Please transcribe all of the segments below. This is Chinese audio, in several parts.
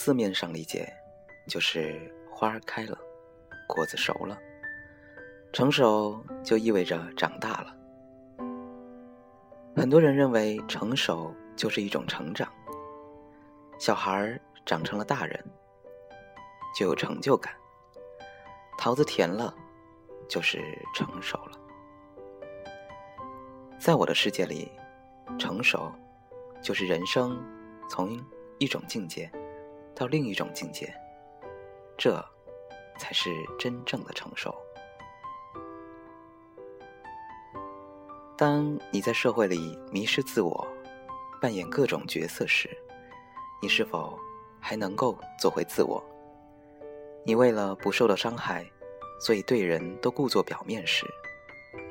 字面上理解，就是花儿开了，果子熟了。成熟就意味着长大了。很多人认为成熟就是一种成长，小孩长成了大人，就有成就感。桃子甜了，就是成熟了。在我的世界里，成熟就是人生。从一种境界到另一种境界，这才是真正的成熟。当你在社会里迷失自我，扮演各种角色时，你是否还能够做回自我？你为了不受到伤害，所以对人都故作表面时，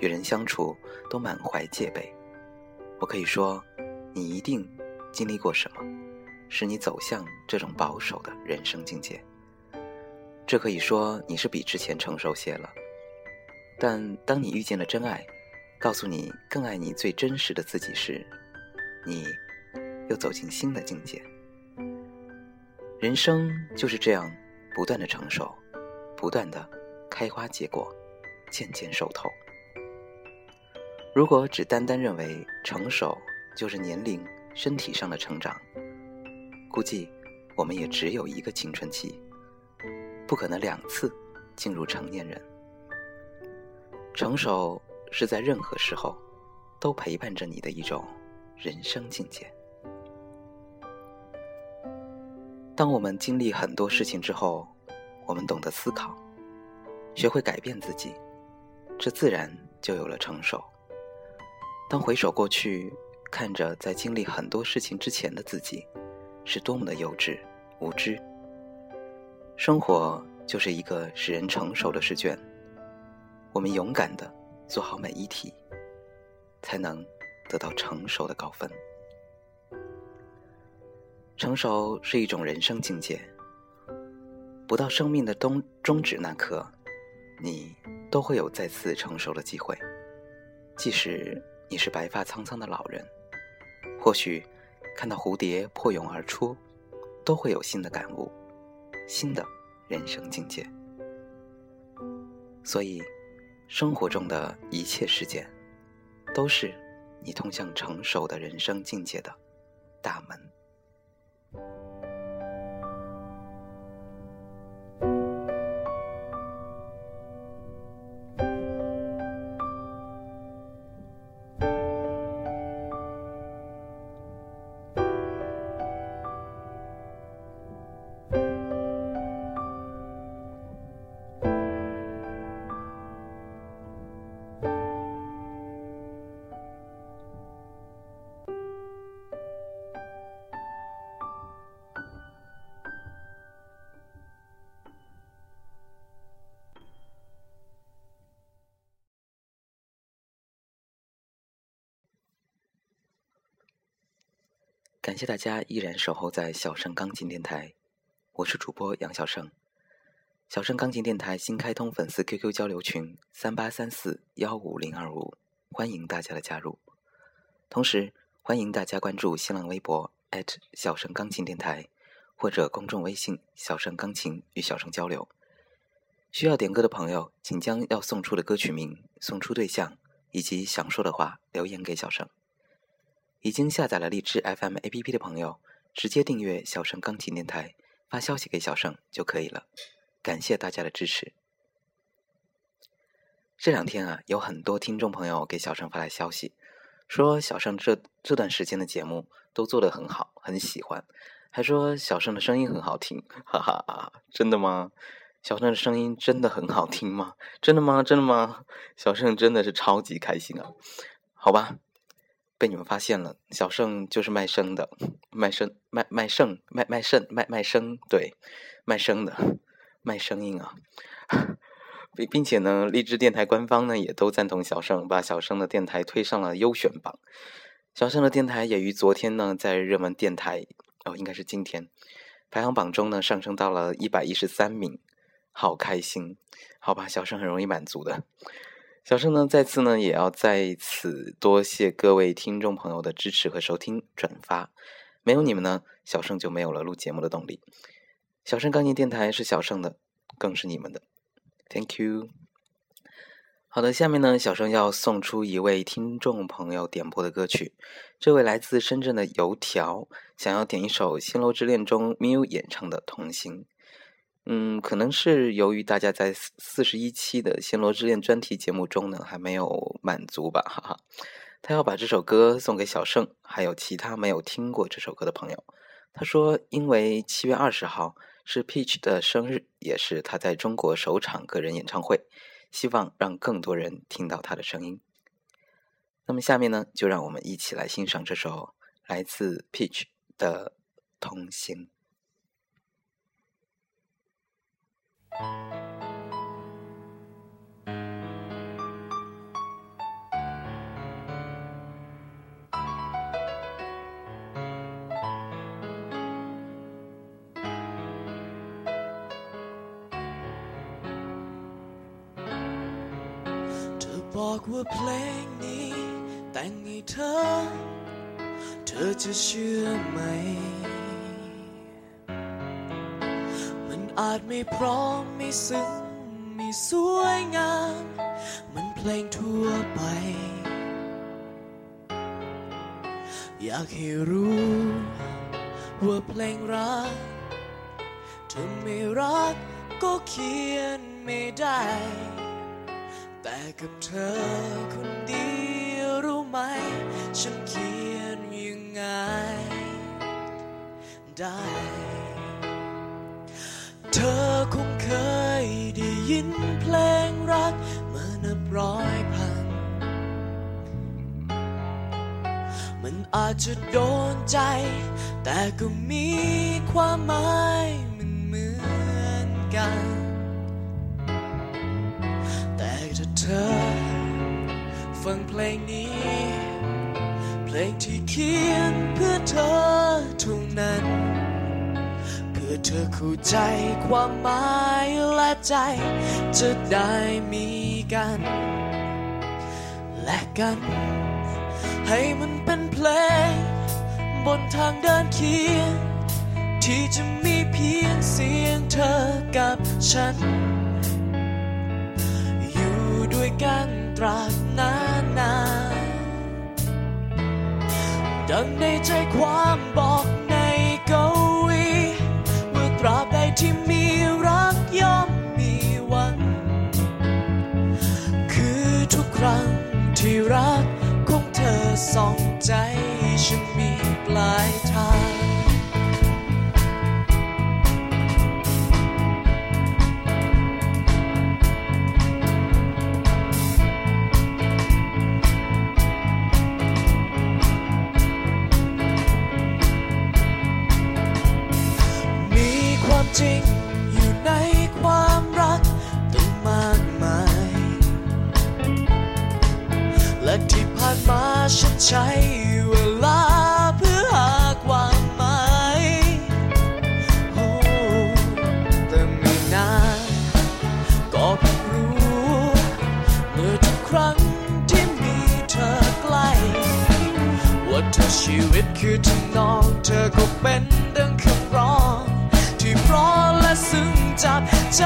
与人相处都满怀戒备。我可以说，你一定。经历过什么，使你走向这种保守的人生境界？这可以说你是比之前成熟些了。但当你遇见了真爱，告诉你更爱你最真实的自己时，你又走进新的境界。人生就是这样，不断的成熟，不断的开花结果，渐渐熟透。如果只单单认为成熟就是年龄，身体上的成长，估计我们也只有一个青春期，不可能两次进入成年人。成熟是在任何时候都陪伴着你的一种人生境界。当我们经历很多事情之后，我们懂得思考，学会改变自己，这自然就有了成熟。当回首过去。看着在经历很多事情之前的自己，是多么的幼稚无知。生活就是一个使人成熟的试卷，我们勇敢的做好每一题，才能得到成熟的高分。成熟是一种人生境界，不到生命的终终止那刻，你都会有再次成熟的机会，即使你是白发苍苍的老人。或许看到蝴蝶破蛹而出，都会有新的感悟，新的人生境界。所以，生活中的一切事件，都是你通向成熟的人生境界的大门。感谢大家依然守候在小盛钢琴电台，我是主播杨小盛。小盛钢琴电台新开通粉丝 QQ 交流群三八三四幺五零二五，欢迎大家的加入。同时，欢迎大家关注新浪微博小盛钢琴电台或者公众微信小盛钢琴与小盛交流。需要点歌的朋友，请将要送出的歌曲名、送出对象以及想说的话留言给小盛。已经下载了荔枝 FM APP 的朋友，直接订阅小盛钢琴电台，发消息给小盛就可以了。感谢大家的支持。这两天啊，有很多听众朋友给小盛发来消息，说小盛这这段时间的节目都做得很好，很喜欢，还说小盛的声音很好听，哈哈，真的吗？小盛的声音真的很好听吗？真的吗？真的吗？小盛真的是超级开心啊！好吧，被你们发现了，小盛就是卖声的，卖声卖卖声卖卖肾卖卖声，对，卖声的，卖声音啊！并并且呢，荔枝电台官方呢也都赞同小盛，把小盛的电台推上了优选榜。小盛的电台也于昨天呢，在热门电台哦，应该是今天排行榜中呢上升到了一百一十三名，好开心！好吧，小盛很容易满足的。小盛呢，再次呢也要在此多谢各位听众朋友的支持和收听转发，没有你们呢，小盛就没有了录节目的动力。小盛钢琴电台是小盛的，更是你们的。Thank you。好的，下面呢，小盛要送出一位听众朋友点播的歌曲。这位来自深圳的油条想要点一首《星楼之恋》中 Miu 演唱的《同行》。嗯，可能是由于大家在四十一期的《新楼之恋》专题节目中呢还没有满足吧，哈哈。他要把这首歌送给小盛，还有其他没有听过这首歌的朋友。他说，因为七月二十号。是 Peach 的生日，也是他在中国首场个人演唱会，希望让更多人听到他的声音。那么下面呢，就让我们一起来欣赏这首来自 Peach 的《同行》。 บอกว่าเพลงนี้แต่งให้เธอ เธอจะเชื่อไหม อาจไม่พร้อมไม่ซึ้งไม่สวยงามมันเพลงทั่วไป อยากให้รู้ว่าเพลงรักเธอไม่รักก็เขียนไม่ได้ แต่กับเธอคนเดียวรู้ไหม ฉันเขียนยังไงได้ เธอคงเคยได้ยินเพลงรักเมื่อนับร้อยพัน มันอาจจะโดนใจ แต่ก็มีความหมายมันเหมือนกัน แต่ถ้าเธอ ฟังเพลงนี้ เพลงที่เขียนเพื่อเธอทุกนั้น พื่อเธอเข้าใจความหมายและใจ จะได้มีกัน และกัน ให้มันเป็นเพลง บนทางเดินเคียง ที่จะมีเพียงเสียงเธอกับฉัน อยู่ด้วยกันตราบนานนานดังในใจความบอก ที่รักของเธอส่องใจฉันมีปลายทาง ใช้เวลาเพื่อหาความหมายโอ้แต่ไม่นานก็เพิ่งรู้เมื่อทุกครั้งที่มีเธอใกล้ว่าเธอชีวิตคือทำนองเธอก็เป็นดังคำร้อง ที่เพราะและซึ้งจับใจ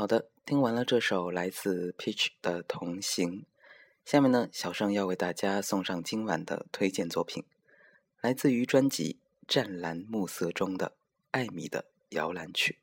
好的听完了这首来自 peach 的同行下面呢小盛要为大家送上今晚的推荐作品来自于专辑湛蓝暮色中的艾米的摇篮曲。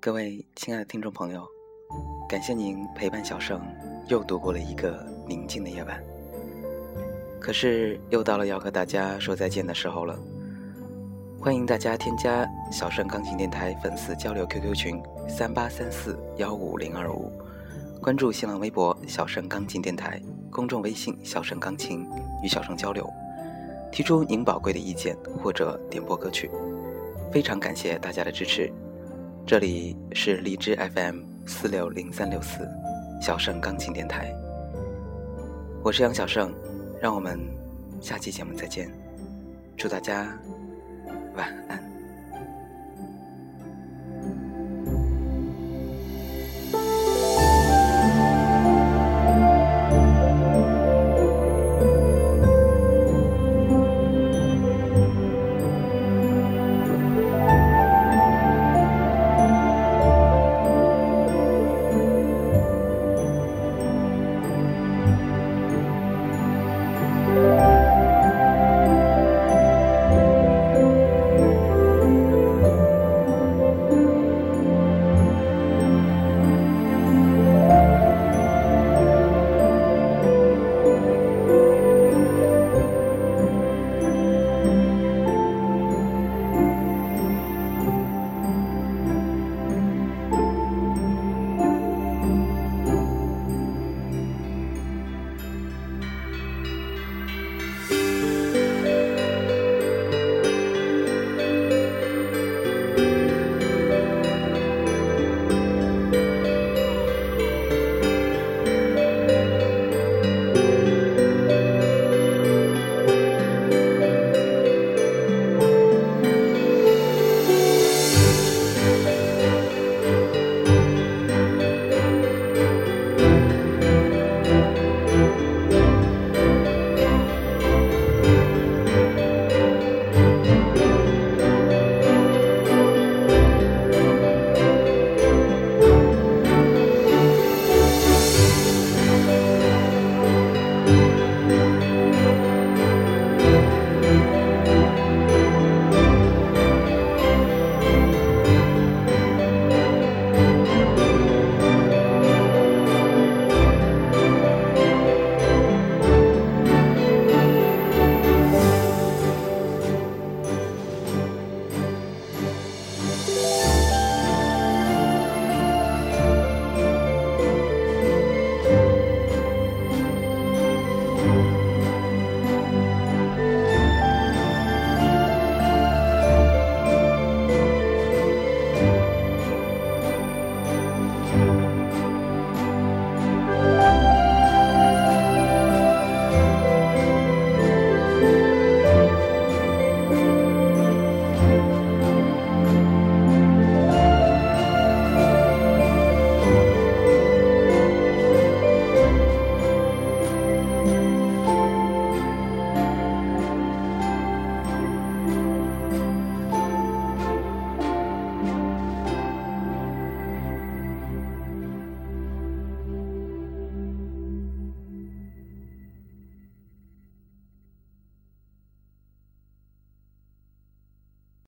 各位亲爱的听众朋友，感谢您陪伴小盛又度过了一个宁静的夜晚。可是又到了要和大家说再见的时候了。欢迎大家添加小盛钢琴电台粉丝交流 QQ 群三八三四幺五零二五，关注新浪微博小盛钢琴电台，公众微信小盛钢琴与小盛交流，提出您宝贵的意见或者点播歌曲。非常感谢大家的支持。这里是荔枝 FM 四六零三六四，小盛钢琴电台。我是杨小盛，让我们下期节目再见。祝大家晚安。